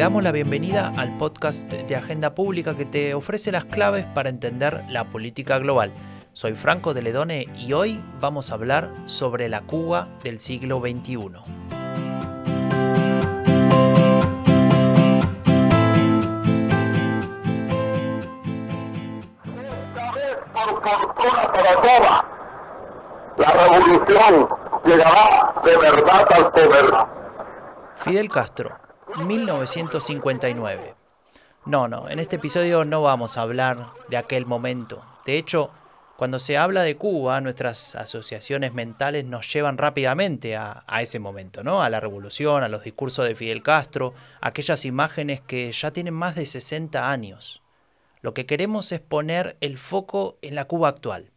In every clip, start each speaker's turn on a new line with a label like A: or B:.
A: Te damos la bienvenida al podcast de Agenda Pública que te ofrece las claves para entender la política global. Soy Franco de Ledone y hoy vamos a hablar sobre la Cuba del siglo XXI.
B: por fortuna para todas, la revolución llegará de verdad al poder.
A: Fidel Castro, 1959. No, no, en este episodio no vamos a hablar de aquel momento. De hecho, cuando se habla de Cuba, nuestras asociaciones mentales nos llevan rápidamente a, a, ese momento, ¿no? A la revolución, a los discursos de Fidel Castro, aquellas imágenes que ya tienen más de 60 años. Lo que queremos es poner el foco en la Cuba actual,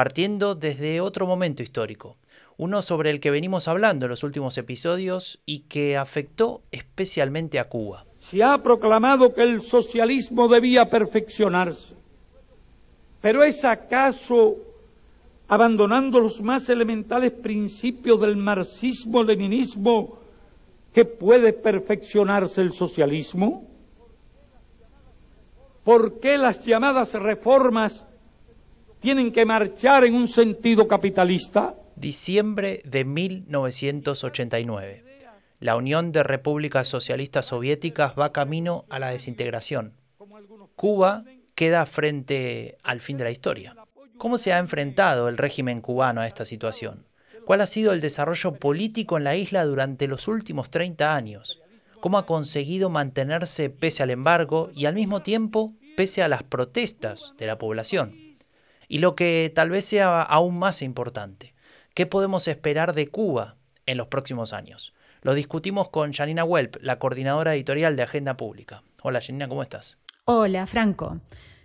A: partiendo desde otro momento histórico, uno sobre el que venimos hablando en los últimos episodios y que afectó especialmente a Cuba.
C: Se ha proclamado que el socialismo debía perfeccionarse, pero ¿es acaso abandonando los más elementales principios del marxismo-leninismo que puede perfeccionarse el socialismo? ¿Por qué las llamadas reformas tienen que marchar en un sentido capitalista?
A: Diciembre de 1989. La Unión de Repúblicas Socialistas Soviéticas va camino a la desintegración. Cuba queda frente al fin de la historia. ¿Cómo se ha enfrentado el régimen cubano a esta situación? ¿Cuál ha sido el desarrollo político en la isla durante los últimos 30 años? ¿Cómo ha conseguido mantenerse pese al embargo y al mismo tiempo pese a las protestas de la población? Y lo que tal vez sea aún más importante, ¿qué podemos esperar de Cuba en los próximos años? Lo discutimos con Janina Welp, la coordinadora editorial de Agenda Pública. Hola Janina, ¿cómo estás?
D: Hola Franco.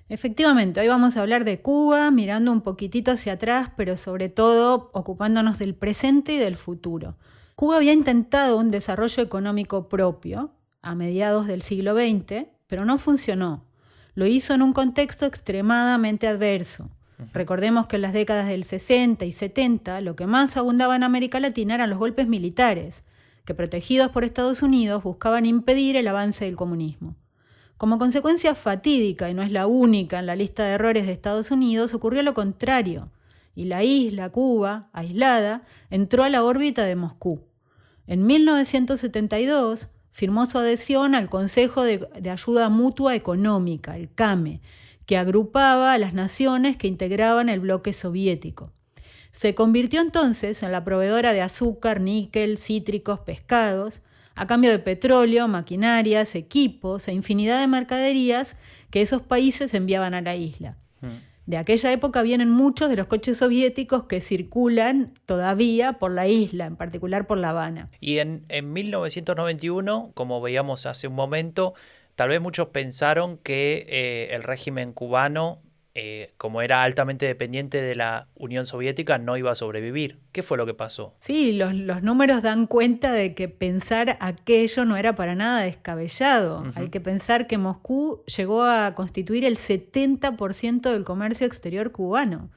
D: Efectivamente, hoy vamos a hablar de Cuba, mirando un poquitito hacia atrás, pero sobre todo ocupándonos del presente y del futuro. Cuba había intentado un desarrollo económico propio a mediados del siglo XX, pero no funcionó. Lo hizo en un contexto extremadamente adverso. Recordemos que en las décadas del 60 y 70 lo que más abundaba en América Latina eran los golpes militares, que protegidos por Estados Unidos buscaban impedir el avance del comunismo. Como consecuencia fatídica, y no es la única en la lista de errores de Estados Unidos, ocurrió lo contrario, y la isla, Cuba, aislada, entró a la órbita de Moscú. En 1972 firmó su adhesión al Consejo de, de Ayuda Mutua Económica, el CAME, que agrupaba a las naciones que integraban el bloque soviético. Se convirtió entonces en la proveedora de azúcar, níquel, cítricos, pescados, a cambio de petróleo, maquinarias, equipos e infinidad de mercaderías que esos países enviaban a la isla. De aquella época vienen muchos de los coches soviéticos que circulan todavía por la isla, en particular por La Habana.
A: Y en, en 1991, como veíamos hace un momento, tal vez muchos pensaron que eh, el régimen cubano, eh, como era altamente dependiente de la Unión Soviética, no iba a sobrevivir. ¿Qué fue lo que pasó?
D: Sí, los, los números dan cuenta de que pensar aquello no era para nada descabellado. Uh -huh. Hay que pensar que Moscú llegó a constituir el 70% del comercio exterior cubano.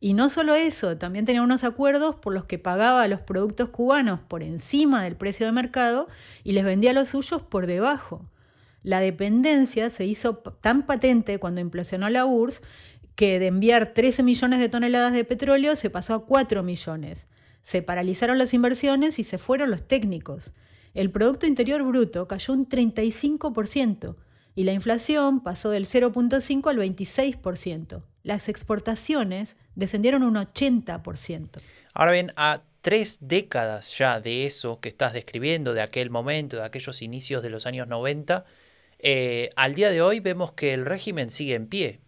D: Y no solo eso, también tenía unos acuerdos por los que pagaba los productos cubanos por encima del precio de mercado y les vendía los suyos por debajo. La dependencia se hizo tan patente cuando implosionó la URSS que de enviar 13 millones de toneladas de petróleo se pasó a 4 millones. Se paralizaron las inversiones y se fueron los técnicos. El Producto Interior Bruto cayó un 35% y la inflación pasó del 0.5 al 26%. Las exportaciones descendieron un 80%.
A: Ahora bien, a tres décadas ya de eso que estás describiendo, de aquel momento, de aquellos inicios de los años 90, eh, al día de hoy vemos que el régimen sigue en pie.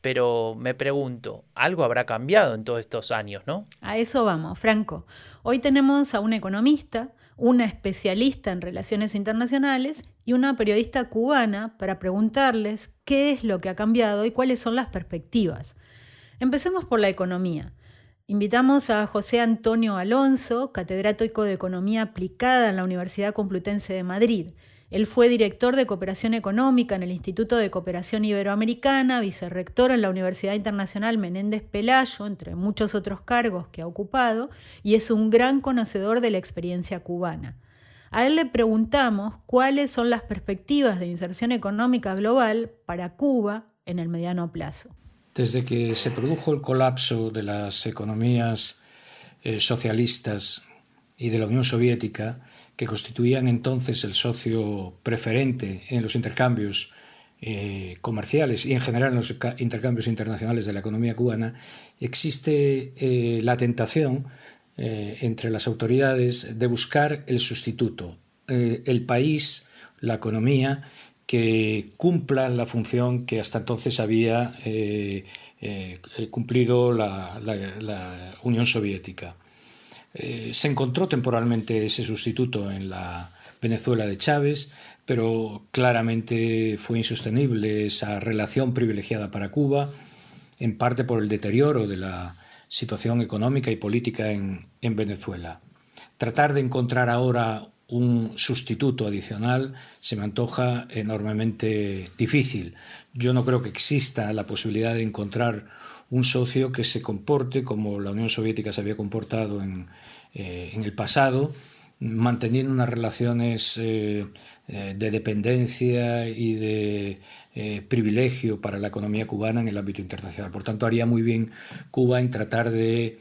A: Pero me pregunto, algo habrá cambiado en todos estos años, ¿no?
D: A eso vamos, Franco. Hoy tenemos a un economista, una especialista en relaciones internacionales y una periodista cubana para preguntarles qué es lo que ha cambiado y cuáles son las perspectivas. Empecemos por la economía. Invitamos a José Antonio Alonso, catedrático de Economía Aplicada en la Universidad Complutense de Madrid. Él fue director de Cooperación Económica en el Instituto de Cooperación Iberoamericana, vicerrector en la Universidad Internacional Menéndez Pelayo, entre muchos otros cargos que ha ocupado, y es un gran conocedor de la experiencia cubana. A él le preguntamos cuáles son las perspectivas de inserción económica global para Cuba en el mediano plazo.
E: Desde que se produjo el colapso de las economías eh, socialistas y de la Unión Soviética, que constituían entonces el socio preferente en los intercambios eh, comerciales y en general en los intercambios internacionales de la economía cubana, existe eh, la tentación eh, entre las autoridades de buscar el sustituto, el país, la economía que cumpla la función que hasta entonces había cumplido la Unión Soviética. Eh, se encontró temporalmente ese sustituto en la Venezuela de Chávez, pero claramente fue insostenible esa relación privilegiada para Cuba, en parte por el deterioro de la situación económica y política en, en Venezuela. Tratar de encontrar ahora un sustituto adicional se me antoja enormemente difícil. Yo no creo que exista la posibilidad de encontrar un socio que se comporte como la Unión Soviética se había comportado en, eh, el pasado, manteniendo unas relaciones eh, eh, de dependencia y de privilegio para la economía cubana en el ámbito internacional. Por tanto, haría muy bien Cuba en tratar de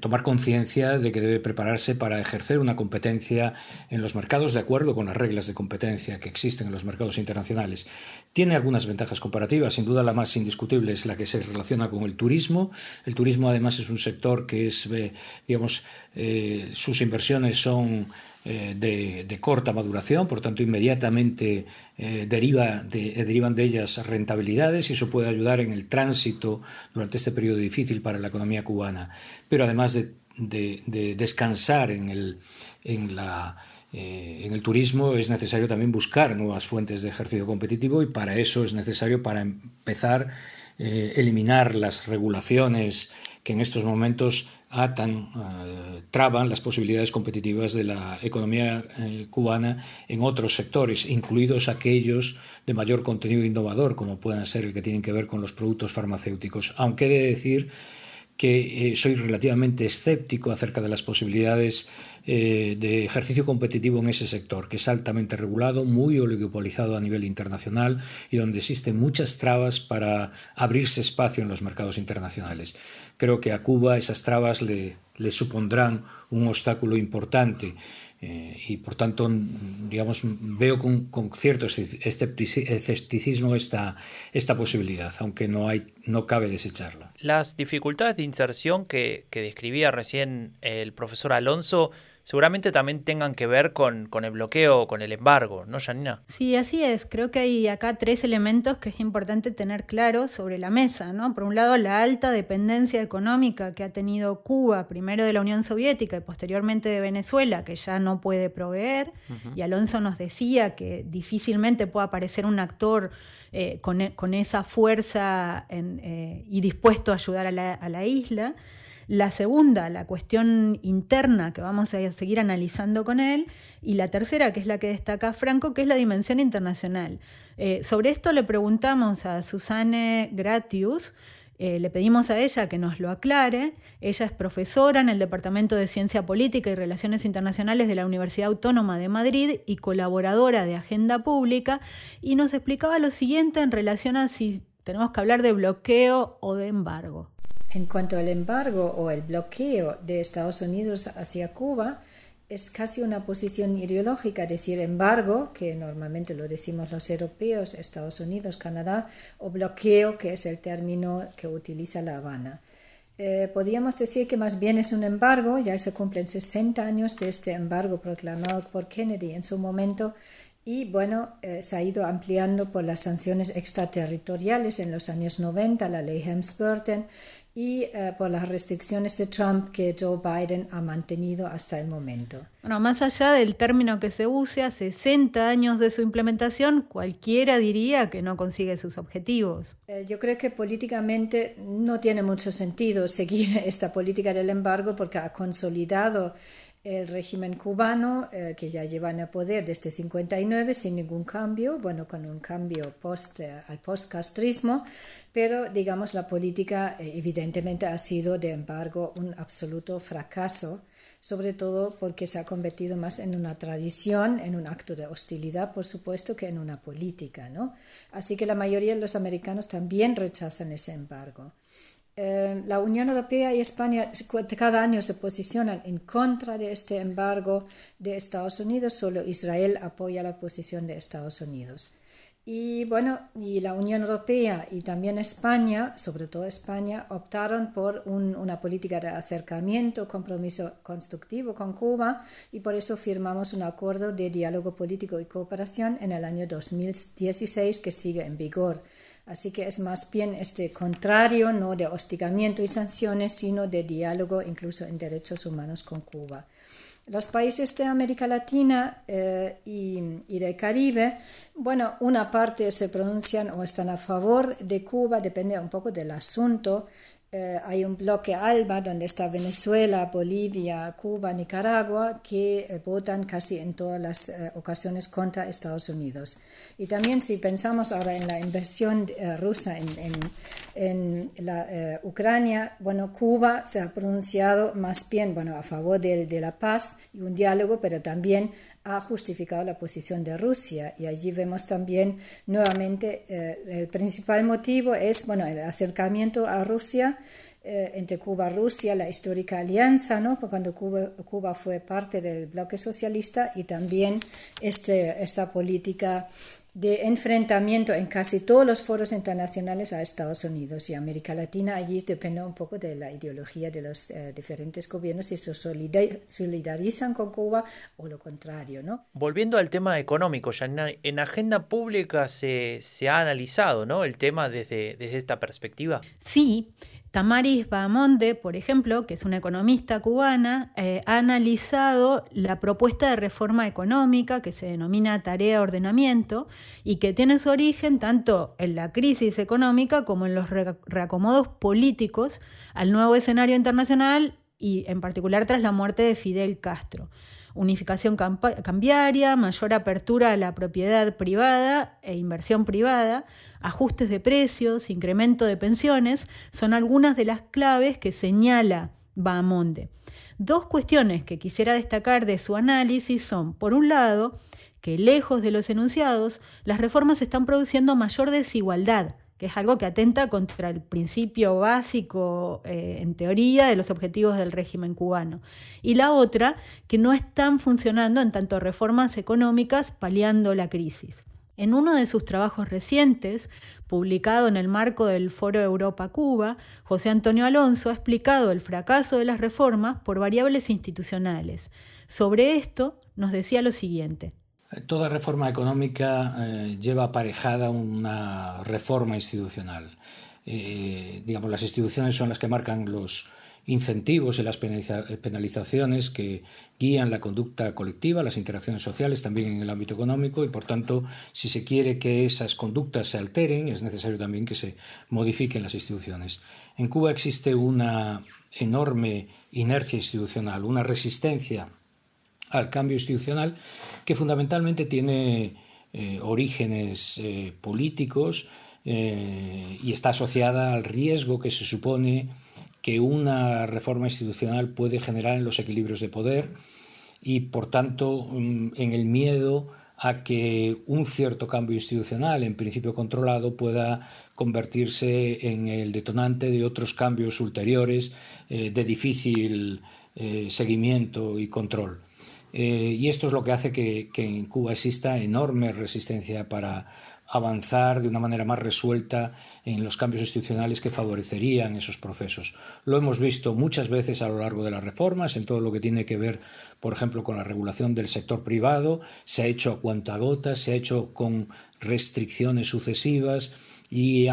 E: tomar conciencia de que debe prepararse para ejercer una competencia en los mercados de acuerdo con las reglas de competencia que existen en los mercados internacionales. Tiene algunas ventajas comparativas, sin duda la más indiscutible es la que se relaciona con el turismo. El turismo además es un sector que es, eh, digamos, eh, sus inversiones son eh, de, corta maduración, por tanto inmediatamente eh, deriva de, eh, derivan de ellas rentabilidades y eso puede ayudar en el tránsito durante este periodo difícil para la economía cubana. Pero además de, descansar en el, en, la, en el turismo es necesario también buscar nuevas fuentes de ejercicio competitivo y para eso es necesario para empezar eliminar las regulaciones que en estos momentos atan, eh, traban las posibilidades competitivas de la economía eh, cubana en otros sectores, incluidos aquellos de mayor contenido innovador, como puedan ser el que tienen que ver con los productos farmacéuticos. Aunque he de decir que eh, soy relativamente escéptico acerca de las posibilidades eh, de ejercicio competitivo en ese sector, que es altamente regulado, muy oligopolizado a nivel internacional y donde existen muchas trabas para abrirse espacio en los mercados internacionales. Creo que a Cuba esas trabas le, le supondrán un obstáculo importante eh, y por tanto digamos veo con, con cierto escepticismo esta, esta posibilidad aunque no hay no cabe desecharla
A: las dificultades de inserción que, que describía recién el profesor Alonso seguramente también tengan que ver con, con el bloqueo, con el embargo, ¿no, Janina?
D: Sí, así es. Creo que hay acá tres elementos que es importante tener claros sobre la mesa, ¿no? Por un lado, la alta dependencia económica que ha tenido Cuba, primero de la Unión Soviética y posteriormente de Venezuela, que ya no puede proveer. Y Alonso nos decía que difícilmente puede aparecer un actor eh, con, con, esa fuerza eh, y dispuesto a ayudar a la, a la isla. La segunda, la cuestión interna que vamos a seguir analizando con él. Y la tercera, que es la que destaca Franco, que es la dimensión internacional. Eh, sobre esto le preguntamos a Susanne Gratius, eh, le pedimos a ella que nos lo aclare. Ella es profesora en el Departamento de Ciencia Política y Relaciones Internacionales de la Universidad Autónoma de Madrid y colaboradora de Agenda Pública, y nos explicaba lo siguiente en relación a si tenemos que hablar de bloqueo o de embargo.
F: En cuanto al embargo o el bloqueo de Estados Unidos hacia Cuba, es casi una posición ideológica decir embargo, que normalmente lo decimos los europeos, Estados Unidos, Canadá, o bloqueo, que es el término que utiliza La Habana. Eh, podríamos decir que más bien es un embargo, ya se cumplen 60 años de este embargo proclamado por Kennedy en su momento y bueno, eh, se ha ido ampliando por las sanciones extraterritoriales en los años 90, la ley Helms-Burton, y eh, por las restricciones de Trump que Joe Biden ha mantenido hasta el momento.
D: Bueno, más allá del término que se use, a 60 años de su implementación, cualquiera diría que no consigue sus objetivos.
F: Eh, yo creo que políticamente no tiene mucho sentido seguir esta política del embargo porque ha consolidado el régimen cubano, eh, que ya lleva en el poder desde 59 sin ningún cambio, bueno, con un cambio post, eh, al post-castrismo, pero digamos la política eh, evidentemente ha sido de embargo un absoluto fracaso, sobre todo porque se ha convertido más en una tradición, en un acto de hostilidad, por supuesto, que en una política, ¿no? Así que la mayoría de los americanos también rechazan ese embargo. Eh, la Unión Europea y España cada año se posicionan en contra de este embargo de Estados Unidos, solo Israel apoya la posición de Estados Unidos. Y bueno, y la Unión Europea y también España, sobre todo España, optaron por una política de acercamiento, compromiso constructivo con Cuba y por eso firmamos un acuerdo de diálogo político y cooperación en el año 2016 que sigue en vigor. Así que es más bien este contrario, no de hostigamiento y sanciones, sino de diálogo incluso en derechos humanos con Cuba. Los países de América Latina eh, y, y, del Caribe, bueno, una parte se pronuncian o están a favor de Cuba, depende un poco del asunto. Eh, hay un bloque ALBA donde está Venezuela, Bolivia, Cuba, Nicaragua, que eh, votan casi en todas las eh, ocasiones contra Estados Unidos. Y también si pensamos ahora en la inversión rusa en, en, en la, Ucrania, bueno, Cuba se ha pronunciado más bien bueno, a favor de, de la paz y un diálogo, pero también ha justificado la posición de Rusia. Y allí vemos también nuevamente eh, el principal motivo es bueno el acercamiento a Rusia eh, entre Cuba y Rusia la histórica alianza no cuando Cuba, Cuba fue parte del bloque socialista y también este, esta política de enfrentamiento en casi todos los foros internacionales a Estados Unidos y América Latina. Allí depende un poco de la ideología de los eh, diferentes gobiernos si se solidarizan con Cuba o lo contrario. ¿no?
A: Volviendo al tema económico, ya en, agenda pública se, se, ha analizado ¿no? el tema desde, desde esta perspectiva.
D: Sí, Tamaris Bahamonde, por ejemplo, que es una economista cubana, eh, ha analizado la propuesta de reforma económica que se denomina tarea ordenamiento y que tiene su origen tanto en la crisis económica como en los reacomodos políticos al nuevo escenario internacional y en particular tras la muerte de Fidel Castro unificación cambiaria, mayor apertura a la propiedad privada e inversión privada, ajustes de precios, incremento de pensiones, son algunas de las claves que señala Bahamonde. Dos cuestiones que quisiera destacar de su análisis son, por un lado, que lejos de los enunciados, las reformas están produciendo mayor desigualdad, que es algo que atenta contra el principio básico, eh, en teoría, de los objetivos del régimen cubano. Y la otra, que no están funcionando en tanto reformas económicas paliando la crisis. En uno de sus trabajos recientes, publicado en el marco del Foro Europa-Cuba, José Antonio Alonso ha explicado el fracaso de las reformas por variables institucionales. Sobre esto nos decía lo siguiente.
E: Toda reforma económica eh, lleva aparejada una reforma institucional. Eh, digamos, las instituciones son las que marcan los incentivos y las penalizaciones que guían la conducta colectiva, las interacciones sociales también en el ámbito económico y por tanto si se quiere que esas conductas se alteren es necesario también que se modifiquen las instituciones. En Cuba existe una enorme inercia institucional, una resistencia al cambio institucional que fundamentalmente tiene eh, orígenes eh, políticos eh, y está asociada al riesgo que se supone que una reforma institucional puede generar en los equilibrios de poder y por tanto mm, en el miedo a que un cierto cambio institucional, en principio controlado, pueda convertirse en el detonante de otros cambios ulteriores de difícil seguimiento y control. Eh, y esto es lo que hace que, en Cuba exista enorme resistencia para avanzar de una manera más resuelta en los cambios institucionales que favorecerían esos procesos. Lo hemos visto muchas veces a lo largo de las reformas, en todo lo que tiene que ver, por ejemplo, con la regulación del sector privado, se ha hecho a cuentagotas, se ha hecho con restricciones sucesivas, y,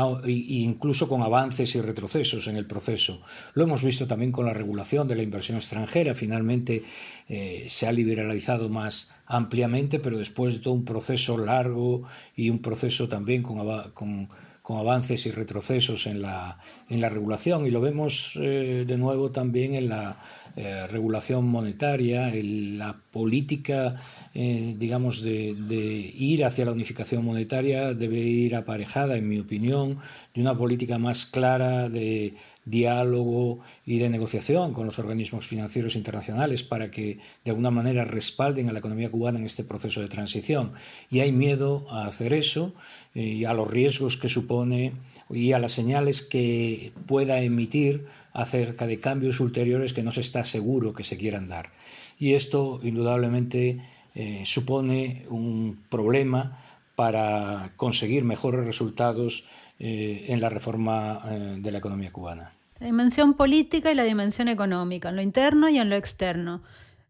E: incluso con avances y retrocesos en el proceso. Lo hemos visto también con la regulación de la inversión extranjera. Finalmente eh, se ha liberalizado más ampliamente, pero después de todo un proceso largo y un proceso también con, con avances y retrocesos en la, en la regulación. Y lo vemos eh, de nuevo también en la eh, regulación monetaria, en la política, eh, digamos, de, de, ir hacia la unificación monetaria debe ir aparejada, en mi opinión, de una política más clara de diálogo y de negociación con los organismos financieros internacionales para que de alguna manera respalden a la economía cubana en este proceso de transición. Y hay miedo a hacer eso y a los riesgos que supone y a las señales que pueda emitir acerca de cambios ulteriores que no se está seguro que se quieran dar. Y esto indudablemente eh, supone un problema para conseguir mejores resultados eh, en la reforma eh, de la economía cubana.
D: La dimensión política y la dimensión económica, en lo interno y en lo externo.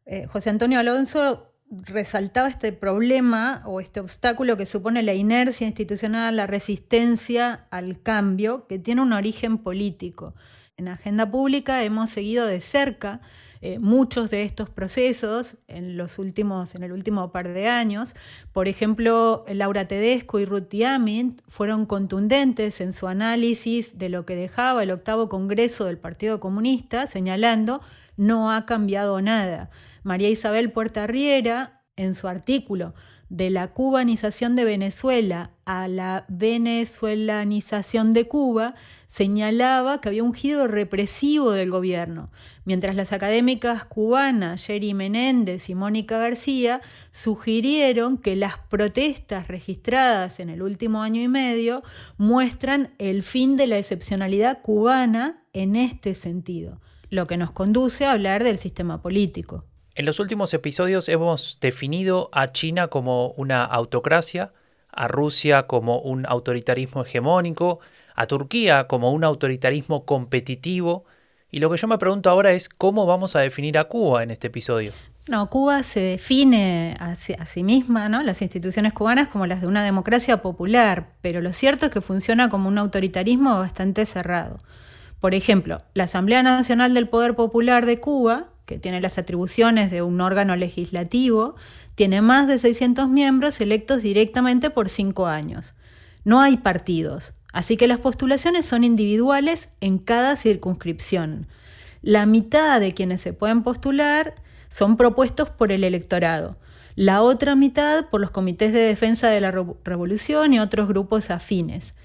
D: Eh, José Antonio Alonso resaltaba este problema o este obstáculo que supone la inercia institucional, la resistencia al cambio, que tiene un origen político. En Agenda Pública hemos seguido de cerca eh, muchos de estos procesos en, los últimos, en el último par de años. Por ejemplo, Laura Tedesco y Ruth Yamin fueron contundentes en su análisis de lo que dejaba el octavo Congreso del Partido Comunista, señalando no ha cambiado nada. María Isabel Puerta Riera, en su artículo de la cubanización de Venezuela a la venezuelanización de Cuba, señalaba que había un giro represivo del gobierno, mientras las académicas cubanas Jerry Menéndez y Mónica García sugirieron que las protestas registradas en el último año y medio muestran el fin de la excepcionalidad cubana en este sentido, lo que nos conduce a hablar del sistema político.
A: En los últimos episodios hemos definido a China como una autocracia, a Rusia como un autoritarismo hegemónico, a Turquía como un autoritarismo competitivo, y lo que yo me pregunto ahora es cómo vamos a definir a Cuba en este episodio.
D: No, Cuba se define a sí, a sí, misma, ¿no? las instituciones cubanas, como las de una democracia popular, pero lo cierto es que funciona como un autoritarismo bastante cerrado. Por ejemplo, la Asamblea Nacional del Poder Popular de Cuba que tiene las atribuciones de un órgano legislativo, tiene más de 600 miembros electos directamente por cinco años. No hay partidos, así que las postulaciones son individuales en cada circunscripción. La mitad de quienes se pueden postular son propuestos por el electorado, la otra mitad por los comités de defensa de la revolución y otros grupos afines.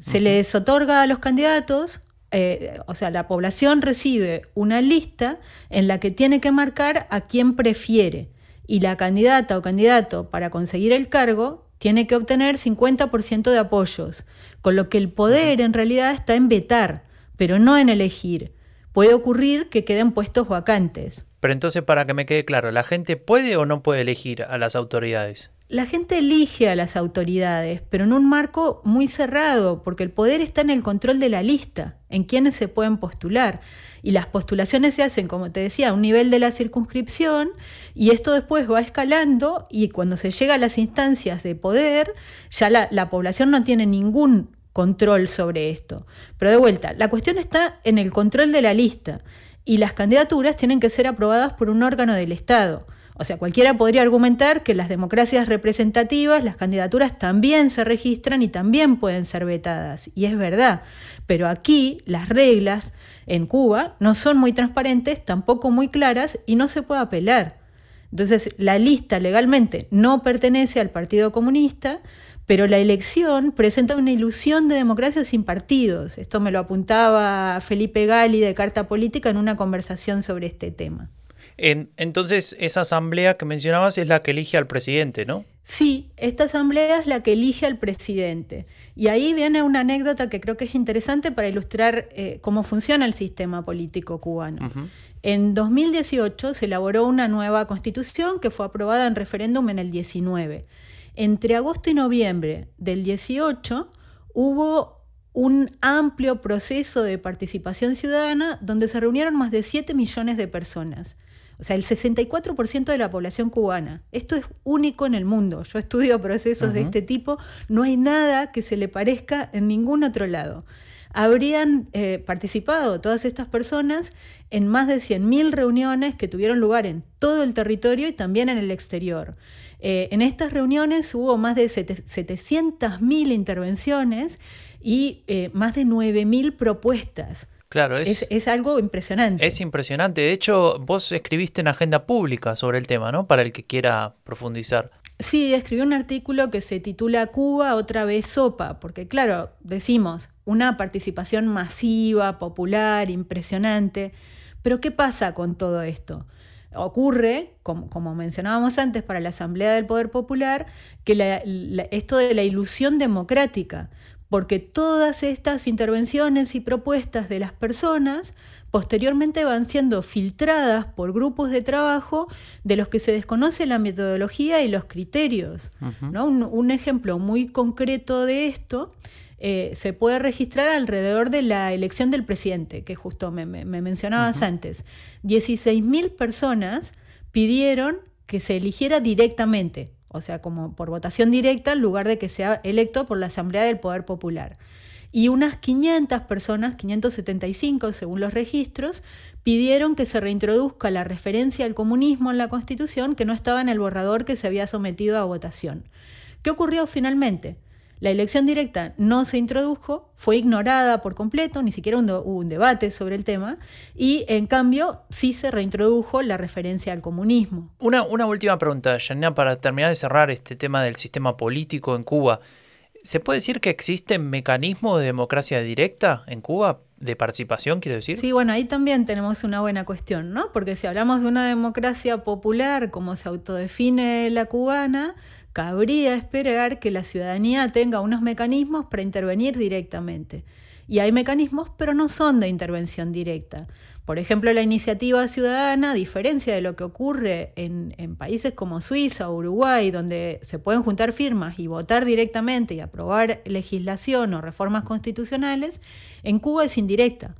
D: Se les otorga a los candidatos eh, o sea, la población recibe una lista en la que tiene que marcar a quién prefiere y la candidata o candidato para conseguir el cargo tiene que obtener 50% de apoyos, con lo que el poder en realidad está en vetar, pero no en elegir. Puede ocurrir que queden puestos vacantes.
A: Pero entonces, para que me quede claro, ¿la gente puede o no puede elegir a las autoridades?
D: La gente elige a las autoridades, pero en un marco muy cerrado, porque el poder está en el control de la lista, en quienes se pueden postular. Y las postulaciones se hacen, como te decía, a un nivel de la circunscripción, y esto después va escalando, y cuando se llega a las instancias de poder, ya la, la población no tiene ningún control sobre esto. Pero de vuelta, la cuestión está en el control de la lista, y las candidaturas tienen que ser aprobadas por un órgano del Estado. O sea, cualquiera podría argumentar que las democracias representativas, las candidaturas también se registran y también pueden ser vetadas. Y es verdad. Pero aquí las reglas en Cuba no son muy transparentes, tampoco muy claras y no se puede apelar. Entonces, la lista legalmente no pertenece al Partido Comunista, pero la elección presenta una ilusión de democracia sin partidos. Esto me lo apuntaba Felipe Gali de Carta Política en una conversación sobre este tema
A: entonces, esa asamblea que mencionabas es la que elige al presidente, ¿no?
D: Sí, esta asamblea es la que elige al presidente. Y ahí viene una anécdota que creo que es interesante para ilustrar eh, cómo funciona el sistema político cubano. En 2018 se elaboró una nueva constitución que fue aprobada en referéndum en el 19. Entre agosto y noviembre del 18 hubo un amplio proceso de participación ciudadana donde se reunieron más de 7 millones de personas. O sea, el 64% de la población cubana. Esto es único en el mundo. Yo estudio procesos de este tipo. No hay nada que se le parezca en ningún otro lado. Habrían eh, participado todas estas personas en más de 100.000 reuniones que tuvieron lugar en todo el territorio y también en el exterior. Eh, en estas reuniones hubo más de 700.000 intervenciones y eh, más de 9.000 propuestas.
A: Claro,
D: es, es, algo impresionante.
A: Es impresionante. De hecho, vos escribiste en Agenda Pública sobre el tema, ¿no? Para el que quiera profundizar.
D: Sí, escribí un artículo que se titula Cuba otra vez sopa, porque claro, decimos, una participación masiva, popular, impresionante, pero ¿qué pasa con todo esto? Ocurre, como, mencionábamos antes, para la Asamblea del Poder Popular, que esto de la ilusión democrática, porque todas estas intervenciones y propuestas de las personas posteriormente van siendo filtradas por grupos de trabajo de los que se desconoce la metodología y los criterios. un, ejemplo muy concreto de esto eh, se puede registrar alrededor de la elección del presidente, que justo me, mencionabas antes. 16.000 personas pidieron que se eligiera directamente o sea, como por votación directa en lugar de que sea electo por la Asamblea del Poder Popular. Y unas 500 personas, 575 según los registros, pidieron que se reintroduzca la referencia al comunismo en la Constitución que no estaba en el borrador que se había sometido a votación. ¿Qué ocurrió finalmente? La elección directa no se introdujo, fue ignorada por completo, ni siquiera hubo un debate sobre el tema, y en cambio sí se reintrodujo la referencia al comunismo.
A: Una, una última pregunta, Janina, para terminar de cerrar este tema del sistema político en Cuba. ¿Se puede decir que existen mecanismos de democracia directa en Cuba? ¿De participación, quiero decir?
D: Sí, bueno, ahí también tenemos una buena cuestión, ¿no? Porque si hablamos de una democracia popular, como se autodefine la cubana, cabría esperar que la ciudadanía tenga unos mecanismos para intervenir directamente. Y hay mecanismos, pero no son de intervención directa. Por ejemplo, la iniciativa ciudadana, a diferencia de lo que ocurre en, países como Suiza o Uruguay, donde se pueden juntar firmas y votar directamente y aprobar legislación o reformas constitucionales, en Cuba es indirecta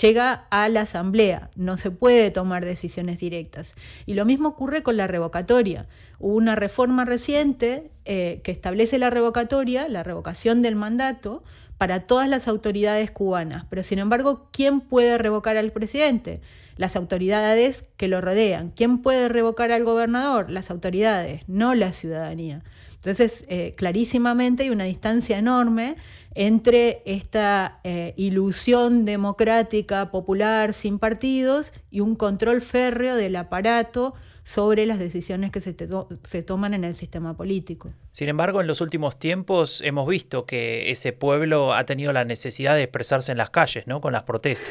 D: llega a la asamblea, no se puede tomar decisiones directas. Y lo mismo ocurre con la revocatoria. Hubo una reforma reciente eh, que establece la revocatoria, la revocación del mandato, para todas las autoridades cubanas. Pero sin embargo, ¿quién puede revocar al presidente? Las autoridades que lo rodean. ¿Quién puede revocar al gobernador? Las autoridades, no la ciudadanía. Entonces, eh, clarísimamente hay una distancia enorme entre esta eh, ilusión democrática, popular, sin partidos, y un control férreo del aparato sobre las decisiones que se, se, toman en el sistema político.
A: Sin embargo, en los últimos tiempos hemos visto que ese pueblo ha tenido la necesidad de expresarse en las calles, ¿no? Con las protestas.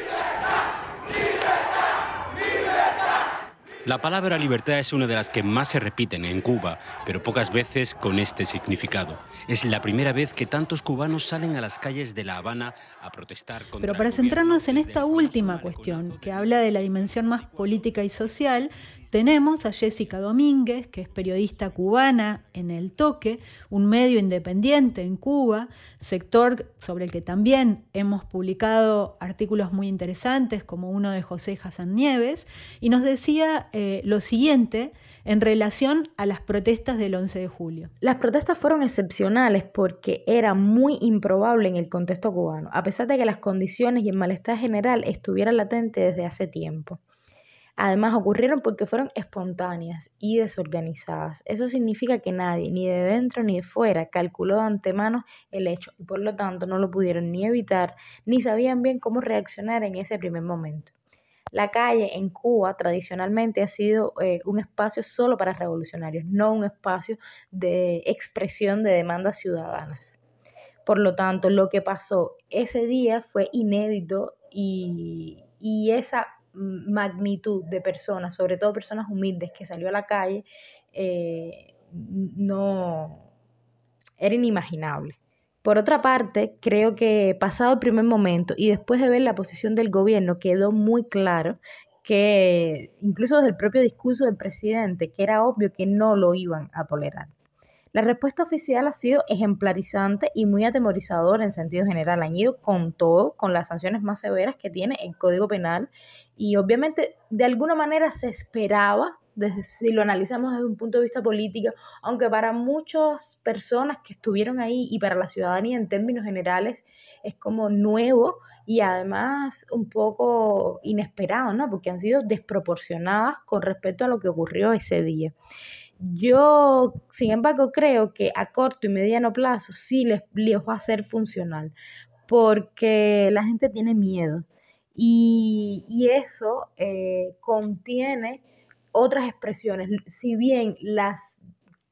G: La palabra libertad es una de las que más se repiten en Cuba, pero pocas veces con este significado. Es la primera vez que tantos cubanos salen a las calles de La Habana a protestar contra
D: Pero para centrarnos en esta última cuestión, que habla de la dimensión más política y social, tenemos a Jessica Domínguez, que es periodista cubana en El Toque, un medio independiente en Cuba, sector sobre el que también hemos publicado artículos muy interesantes, como uno de José Hassan Nieves, y nos decía eh, lo siguiente en relación a las protestas del 11 de julio.
H: Las protestas fueron excepcionales porque era muy improbable en el contexto cubano, a pesar de que las condiciones y el malestar general estuvieran latentes desde hace tiempo. Además, ocurrieron porque fueron espontáneas y desorganizadas. Eso significa que nadie, ni de dentro ni de fuera, calculó de antemano el hecho y por lo tanto no lo pudieron ni evitar ni sabían bien cómo reaccionar en ese primer momento. La calle en Cuba tradicionalmente ha sido eh, un espacio solo para revolucionarios, no un espacio de expresión de demandas ciudadanas. Por lo tanto, lo que pasó ese día fue inédito y, y esa magnitud de personas, sobre todo personas humildes que salió a la calle, eh, no era inimaginable. Por otra parte, creo que pasado el primer momento y después de ver la posición del gobierno, quedó muy claro que incluso desde el propio discurso del presidente, que era obvio que no lo iban a tolerar. La respuesta oficial ha sido ejemplarizante y muy atemorizadora en sentido general. Han ido con todo, con las sanciones más severas que tiene el Código Penal y obviamente de alguna manera se esperaba, desde, si lo analizamos desde un punto de vista político, aunque para muchas personas que estuvieron ahí y para la ciudadanía en términos generales es como nuevo y además un poco inesperado, ¿no? Porque han sido desproporcionadas con respecto a lo que ocurrió ese día. Yo, sin embargo, creo que a corto y mediano plazo sí les, les va a ser funcional, porque la gente tiene miedo y, eso eh, contiene otras expresiones. Si bien las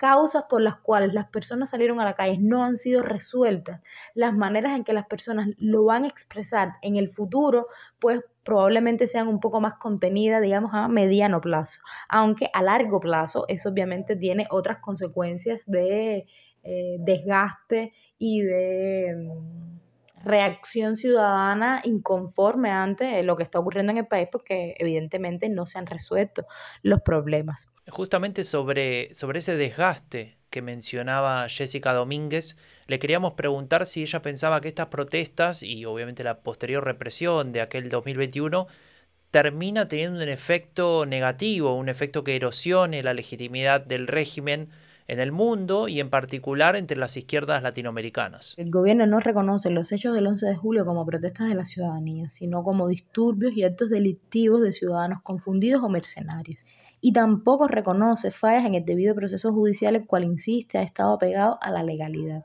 H: causas por las cuales las personas salieron a la calle no han sido resueltas, las maneras en que las personas lo van a expresar en el futuro, pues probablemente sean un poco más contenidas, digamos, a mediano plazo. Aunque a largo plazo eso obviamente tiene otras consecuencias de eh, desgaste y de mm, reacción ciudadana inconforme ante lo que está ocurriendo en el país porque evidentemente no se han resuelto los problemas.
A: Justamente sobre, sobre ese desgaste que mencionaba Jessica Domínguez, le queríamos preguntar si ella pensaba que estas protestas y obviamente la posterior represión de aquel 2021 termina teniendo un efecto negativo, un efecto que erosione la legitimidad del régimen en el mundo y en particular entre las izquierdas latinoamericanas.
H: El gobierno no reconoce los hechos del 11 de julio como protestas de la ciudadanía, sino como disturbios y actos delictivos de ciudadanos confundidos o mercenarios. Y tampoco reconoce fallas en el debido proceso judicial, el cual insiste ha estado apegado a la legalidad.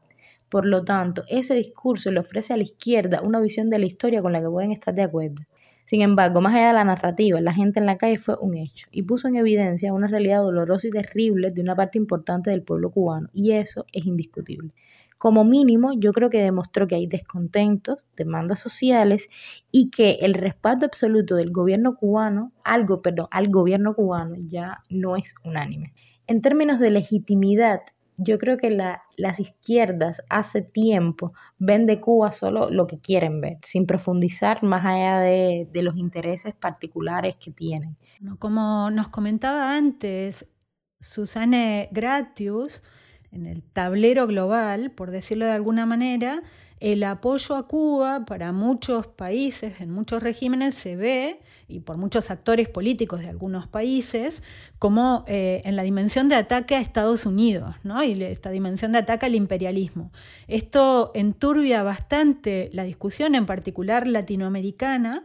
H: Por lo tanto, ese discurso le ofrece a la izquierda una visión de la historia con la que pueden estar de acuerdo. Sin embargo, más allá de la narrativa, la gente en la calle fue un hecho y puso en evidencia una realidad dolorosa y terrible de una parte importante del pueblo cubano, y eso es indiscutible. Como mínimo, yo creo que demostró que hay descontentos, demandas sociales y que el respaldo absoluto del gobierno cubano, algo, perdón, al gobierno cubano ya no es unánime. En términos de legitimidad, yo creo que las izquierdas hace tiempo ven de Cuba solo lo que quieren ver, sin profundizar más allá de, los intereses particulares que tienen.
D: Como nos comentaba antes Susane Gratius, en el tablero global, por decirlo de alguna manera, el apoyo a Cuba para muchos países, en muchos regímenes, se ve y por muchos actores políticos de algunos países, como eh, en la dimensión de ataque a Estados Unidos, ¿no? y esta dimensión de ataque al imperialismo. Esto enturbia bastante la discusión, en particular latinoamericana,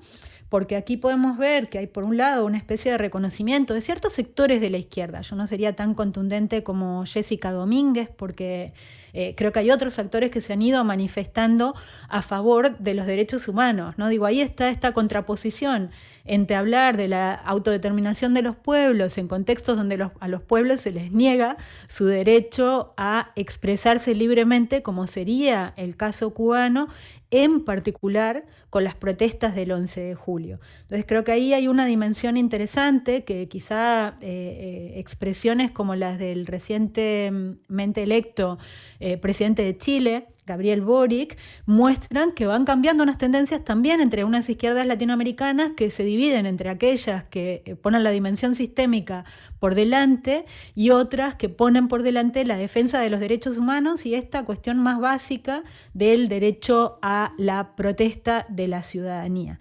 D: porque aquí podemos ver que hay por un lado una especie de reconocimiento de ciertos sectores de la izquierda. Yo no sería tan contundente como Jessica Domínguez, porque eh, creo que hay otros actores que se han ido manifestando a favor de los derechos humanos. ¿no? Digo, ahí está esta contraposición entre hablar de la autodeterminación de los pueblos en contextos donde a los pueblos se les niega su derecho a expresarse libremente, como sería el caso cubano, en particular con las protestas del 11 de julio. Entonces creo que ahí hay una dimensión interesante que quizá eh, eh, expresiones como las del recientemente electo eh, presidente de Chile, Gabriel Boric, muestran que van cambiando unas tendencias también entre unas izquierdas latinoamericanas que se dividen entre aquellas que ponen la dimensión sistémica por delante y otras que ponen por delante la defensa de los derechos humanos y esta cuestión más básica del derecho a la protesta de la ciudadanía.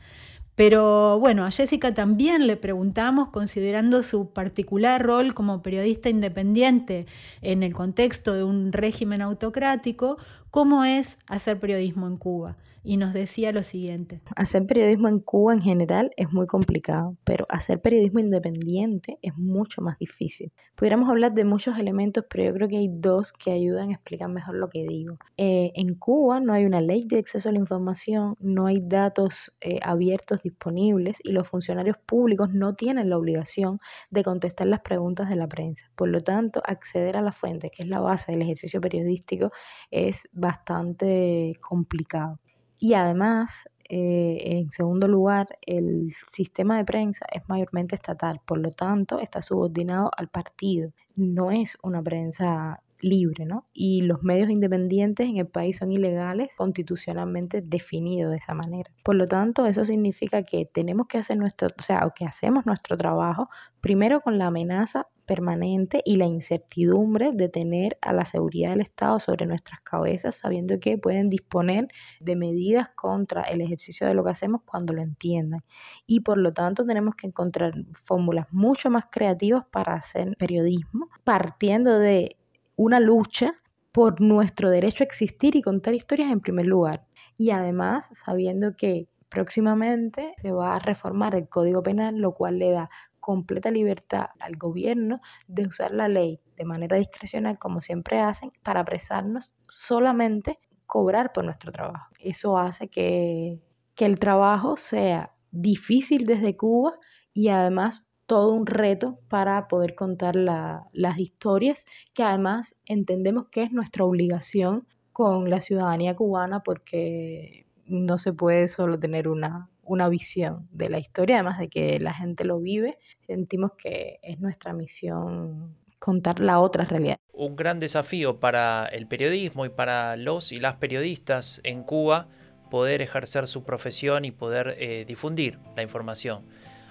D: Pero bueno, a Jessica también le preguntamos, considerando su particular rol como periodista independiente en el contexto de un régimen autocrático, cómo es hacer periodismo en Cuba y nos decía lo siguiente.
H: Hacer periodismo en Cuba en general es muy complicado, pero hacer periodismo independiente es mucho más difícil. Pudiéramos hablar de muchos elementos, pero yo creo que hay dos que ayudan a explicar mejor lo que digo. Eh, en Cuba no hay una ley de acceso a la información, no hay datos eh, abiertos disponibles y los funcionarios públicos no tienen la obligación de contestar las preguntas de la prensa. Por lo tanto, acceder a la fuente, que es la base del ejercicio periodístico, es bastante complicado. Y además, eh, en segundo lugar, el sistema de prensa es mayormente estatal, por lo tanto, está subordinado al partido. No es una prensa libre, ¿no? Y los medios independientes en el país son ilegales, constitucionalmente definidos de esa manera. Por lo tanto, eso significa que tenemos que hacer nuestro, o sea, que hacemos nuestro trabajo primero con la amenaza permanente y la incertidumbre de tener a la seguridad del Estado sobre nuestras cabezas, sabiendo que pueden disponer de medidas contra el ejercicio de lo que hacemos cuando lo entiendan. Y por lo tanto tenemos que encontrar fórmulas mucho más creativas para hacer periodismo, partiendo de una lucha por nuestro derecho a existir y contar historias en primer lugar. Y además sabiendo que próximamente se va a reformar el Código Penal, lo cual le da completa libertad al gobierno de usar la ley de manera discrecional, como siempre hacen, para apresarnos solamente cobrar por nuestro trabajo. Eso hace que, que el trabajo sea difícil desde Cuba y además todo un reto para poder contar las historias que además entendemos que es nuestra obligación con la ciudadanía cubana porque no se puede solo tener una, una visión de la historia, además de que la gente lo vive, sentimos que es nuestra misión contar la otra realidad.
A: Un gran desafío para el periodismo y para los y las periodistas en Cuba poder ejercer su profesión y poder eh, difundir la información.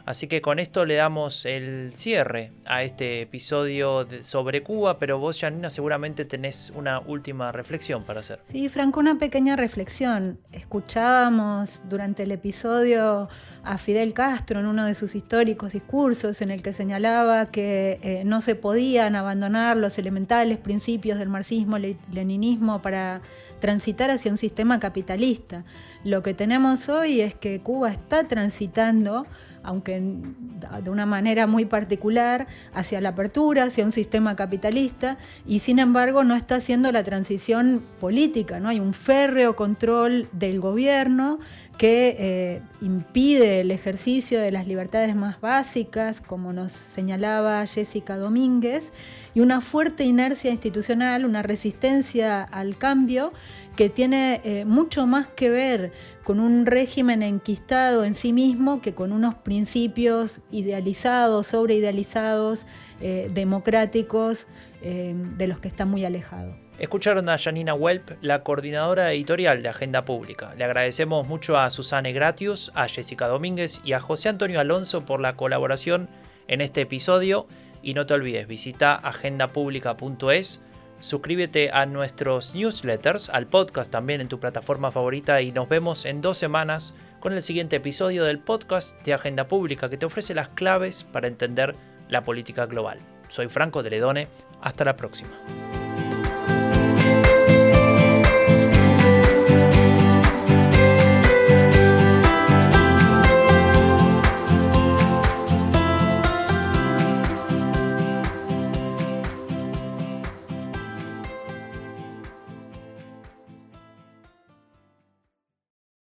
A: Así que con esto le damos el cierre a este episodio sobre Cuba, pero vos, Janina, seguramente tenés una última reflexión para hacer.
D: Sí, Franco, una pequeña reflexión. Escuchábamos durante el episodio a Fidel Castro en uno de sus históricos discursos en el que señalaba que eh, no se podían abandonar los elementales principios del marxismo-leninismo para transitar hacia un sistema capitalista. Lo que tenemos hoy es que Cuba está transitando aunque de una manera muy particular, hacia la apertura, hacia un sistema capitalista, y sin embargo no está haciendo la transición política, ¿no? Hay un férreo control del gobierno que eh, impide el ejercicio de las libertades más básicas, como nos señalaba Jessica Domínguez, y una fuerte inercia institucional, una resistencia al cambio que tiene eh, mucho más que ver con un régimen enquistado en sí mismo que con unos principios idealizados, sobreidealizados, eh, democráticos, eh, de los que está muy alejado.
A: Escucharon a Janina Welp, la coordinadora editorial de Agenda Pública. Le agradecemos mucho a Susana Gratius, a Jessica Domínguez y a José Antonio Alonso por la colaboración en este episodio. Y no te olvides, visita agendapublica.es Suscríbete a nuestros newsletters, al podcast también en tu plataforma favorita y nos vemos en dos semanas con el siguiente episodio del podcast de Agenda Pública que te ofrece las claves para entender la política global. Soy Franco de Ledone, hasta la próxima.